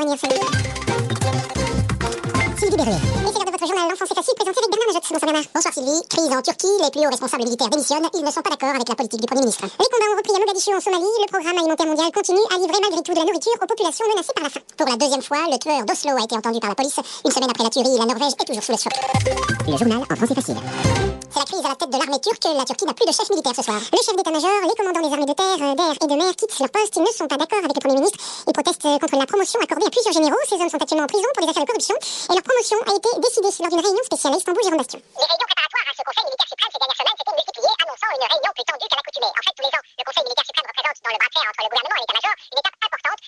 Sylvie Berruet. Et c'est l'heure de votre journal L'enfant c'est facile, présenté avec Bernard Majotte. Bonsoir Bernard. Bonsoir Sylvie. Crise en Turquie, les plus hauts responsables militaires démissionnent. Ils ne sont pas d'accord avec la politique du Premier ministre. Les combats ont repris à Mogadiscio en Somalie. Le programme alimentaire mondial continue à livrer malgré tout de la nourriture aux populations menacées par la faim. Pour la deuxième fois, le tueur d'Oslo a été entendu par la police. Une semaine après la tuerie, la Norvège est toujours sous le choc. Le journal en français facile. C'est la crise à la tête de l'armée turque. La Turquie n'a plus de chef militaire ce soir. Le chef d'état-major, les commandants des armées de terre, euh, d'air et de mer quittent leur poste. Ils ne sont pas d'accord avec le Premier ministre. Ils protestent euh, contre la promotion accordée à plusieurs généraux. Ces hommes sont actuellement en prison pour des affaires de corruption. Et leur promotion a été décidée lors d'une réunion spéciale à Istanbul, Jérôme Bastion. Les réunions préparatoires à ce Conseil militaire suprême ces dernières semaines s'étaient multipliées, annonçant une réunion plus tendue qu'à l'accoutumée. En fait, tous les ans, le Conseil militaire suprême représente dans le bras de fer entre le gouvernement et l'état-major une étape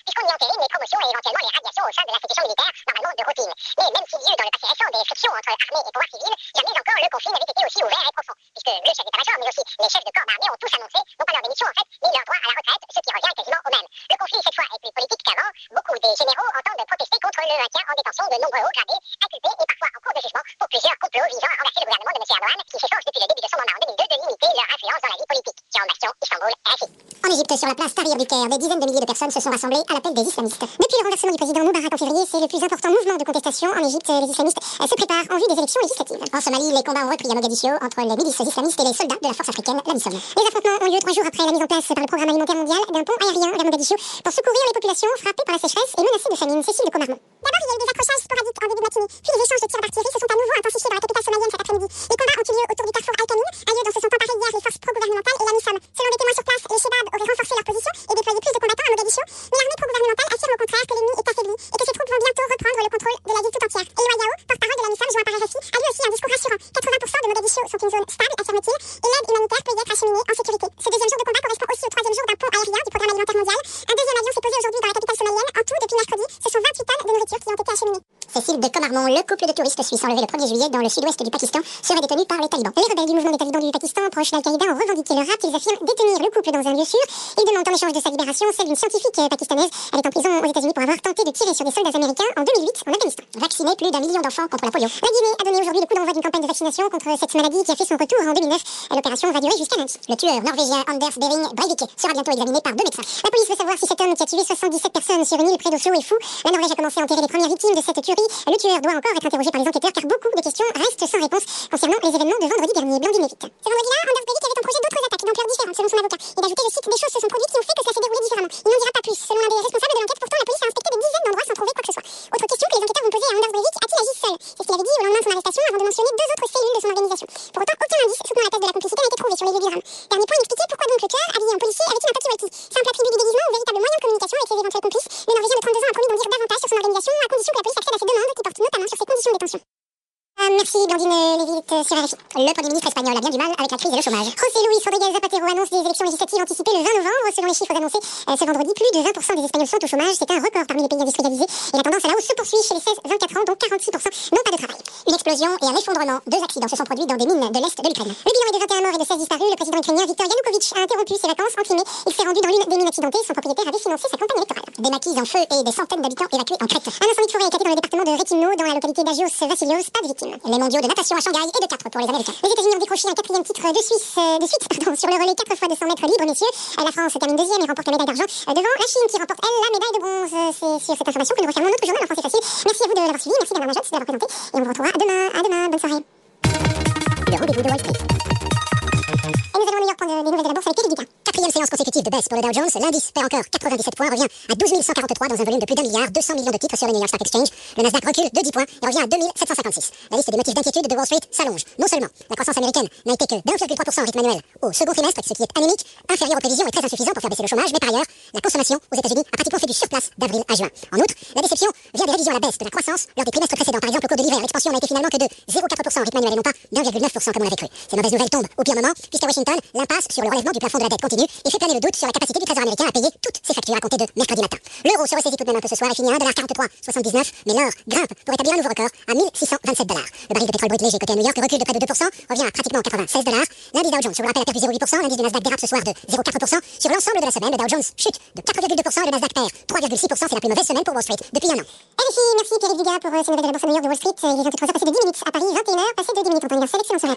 puisqu'on y entérine les promotions et éventuellement les radiations au sein de l'institution militaire, normalement de routine. Mais même s'il y a eu dans le passé récent des frictions entre armée et pouvoir civil, jamais encore le conflit n'avait été aussi ouvert et profond. Puisque le chef d'état-major, mais aussi les chefs de corps d'armée ont tous annoncé, non pas leur démission en fait, mais leur droit à la retraite, ce qui revient quasiment au même. Le conflit cette fois est plus politique qu'avant. Beaucoup des généraux entendent protester contre le maintien en détention de nombreux hauts gradés, En Égypte, sur la place Tahrir du Caire, des dizaines de milliers de personnes se sont rassemblées à l'appel des islamistes. Depuis le renversement du président Moubarak en février, c'est le plus important mouvement de contestation en Égypte. Les islamistes euh, se préparent en vue des élections législatives. En Somalie, les combats ont repris à Mogadiscio entre les milices islamistes et les soldats de la force africaine, la. Les affrontements ont lieu trois jours après la mise en place par le programme alimentaire mondial d'un pont aérien vers Mogadiscio pour secourir les populations frappées par la sécheresse et menacées de famine. Cécile de Comarmont. Selon des témoins sur place, les Shebabs auraient renforcé leur position et déployé plus de combattants à Mogadiscio, mais l'armée pro-gouvernementale affirme au contraire que l'ennemi est affaibli et que ses troupes vont bientôt reprendre le contrôle de la ville tout entière. Et Yao, porte-parole de la MISOM joint par RFI, a lui aussi un discours rassurant. 80% de Mogadiscio sont une zone stable, affirme-t-il, et l'aide humanitaire peut y être acheminée en sécurité. Ce deuxième jour de combat correspond aussi au troisième jour d'un pont aérien du programme alimentaire mondial. Un deuxième avion s'est posé aujourd'hui dans la capitale somalienne. En tout, depuis mercredi, ce sont 28 tonnes de nourriture qui ont été acheminées. Cécile de Comarmont, le couple de touristes suisses enlevé le 1er juillet dans le sud-ouest du Pakistan, serait détenu par les talibans. Les rebelles du mouvement des talibans du Pakistan, proches d'Al-Qaïda, ont revendiqué le rapt. Ils affirment détenir le couple dans un lieu sûr. Ils demandent en échange de sa libération celle d'une scientifique pakistanaise. Elle est en prison aux États-Unis pour avoir tenté de tirer sur des soldats américains en 2008 en Afghanistan. Vacciner plus d'un million d'enfants contre la polio. La Guinée a donné aujourd'hui le coup d'envoi d'une campagne de vaccination contre cette maladie qui a fait son retour en 2009. L'opération va durer jusqu'à lundi. Le tueur norvégien Anders Behring Breivik sera bientôt examiné par deux médecins. La police veut savoir si cet homme qui a tué 77 personnes sur une île près d'Oslo est fou. La Norvège a commencé à enterrer les premières victimes de cette tuerie. Le tueur doit encore être interrogé par les enquêteurs car beaucoup de questions restent sans réponse concernant les événements de vendredi dernier. Blandine Lévite. Ce vendredi-là, Anders Breivik avait en projet d'autres attaques d'ampleur différente selon son avocat. Il a ajouté, je cite, des choses se sont produites qui ont fait que cela s'est déroulé différemment. Il n'en dira pas plus. Selon l'un des responsables de l'enquête, pourtant, la police a inspecté des dizaines d'endroits sans trouver quoi que ce soit. Autre question que les enquêteurs vont poser à Anders Breivik, a-t-il agi seul? C'est ce qu'il avait dit au lendemain de son arrestation avant de mentionner deux autres cellules de son organisation. Pour autant, aucun indice soutenant la thèse de la complicité n'a été trouvé sur les lieux du drame. Dernier point, inexpliqué pourquoi donc le tueur, habillé en policier, avait-il un talkie-walkie Simple sur RFI. Le Premier ministre espagnol a bien du mal avec la crise et le chômage. José Luis Rodríguez Zapatero annonce des élections législatives anticipées le 20 novembre. Selon les chiffres annoncés euh, ce vendredi, plus de 20% des Espagnols sont au chômage. C'est un record parmi les pays industrialisés. Et la tendance à la hausse se poursuit chez les 16-24 ans, dont 46% n'ont pas de travail. Une explosion et un effondrement. Deux accidents se sont produits dans des mines de l'Est de l'Ukraine. Le bilan est de 21 morts et de 16 disparus. Le président ukrainien Viktor Yanukovych a interrompu ses vacances en Crimée. Il s'est rendu dans l'une des mines accidentées. Son propriétaire avait financé sa campagne électorale. Des maquis en feu et des centaines d'habitants évacués en Crète. Un incendie de forêt dans le département de Retimno, dans la localité natation à Shanghai et de 4 pour les Américains. Les États-Unis ont décroché un quatrième titre de, Suisse, euh, de suite pardon, sur le relais 4 fois 200 mètres libre, messieurs. Euh, la France termine deuxième et remporte la médaille d'argent euh, devant la Chine qui remporte, elle, la médaille de bronze. C'est sur cette information que nous refermons notre journal en français facile. Merci à vous de l'avoir suivi. Merci Bernard Majotte de l'avoir présenté. Et on vous retrouvera demain. À demain. Bonne soirée. Le rendez-vous de Wall Street. De baisse pour le Dow Jones. L'indice perd encore 97 points, revient à 12 143 dans un volume de plus d'un milliard, 200 millions de titres sur le New York Stock Exchange. Le Nasdaq recule de 10 points et revient à 2756. La liste des motifs d'inquiétude de Wall Street s'allonge. Non seulement la croissance américaine n'a été que d'1,3% en rythme annuel au second trimestre, ce qui est anémique, inférieur aux prévisions et très insuffisant pour faire baisser le chômage, mais par ailleurs, la consommation aux États-Unis a pratiquement fait du surplace d'avril à juin. En outre, la déception vient des révisions à la baisse de la croissance lors des trimestres précédents. Par exemple, au cours de l'hiver, l'expansion n'a été finalement que de 0,4% en rythme annuel et non pas d'1,9% comme on l'avait cru. Ces mauvaises nouvelles tombent au pire moment, puisqu'à Washington, l'impasse sur le relèvement du plafond de la dette continue et fait planer le doute sur la capacité du Trésor américain à payer toutes ses factures à compter de mercredi matin. L'euro se ressaisit tout de même un peu ce soir et finit à 1,4379, mais l'or grimpe pour établir un nouveau record à 1627 dollars. Le baril de pétrole brut léger côté à New York recule de près de 2%, revient à pratiquement 96 dollars. L'indice Dow Jones, je vous rappelle, a perdu 0,8%, l'indice du Nasdaq dérape ce soir de 0,4%. Sur l'ensemble de la semaine, le Dow Jones chute de 4,2% et le Nasdaq perd 3,6%. C'est la plus mauvaise semaine pour Wall Street depuis un an. Et merci Pierre Dugas pour euh, ces nouvelles de la bourse de New York de Wall Street. Il est 23h passé de 10 minutes à Paris, 21h passé de 10 minutes en.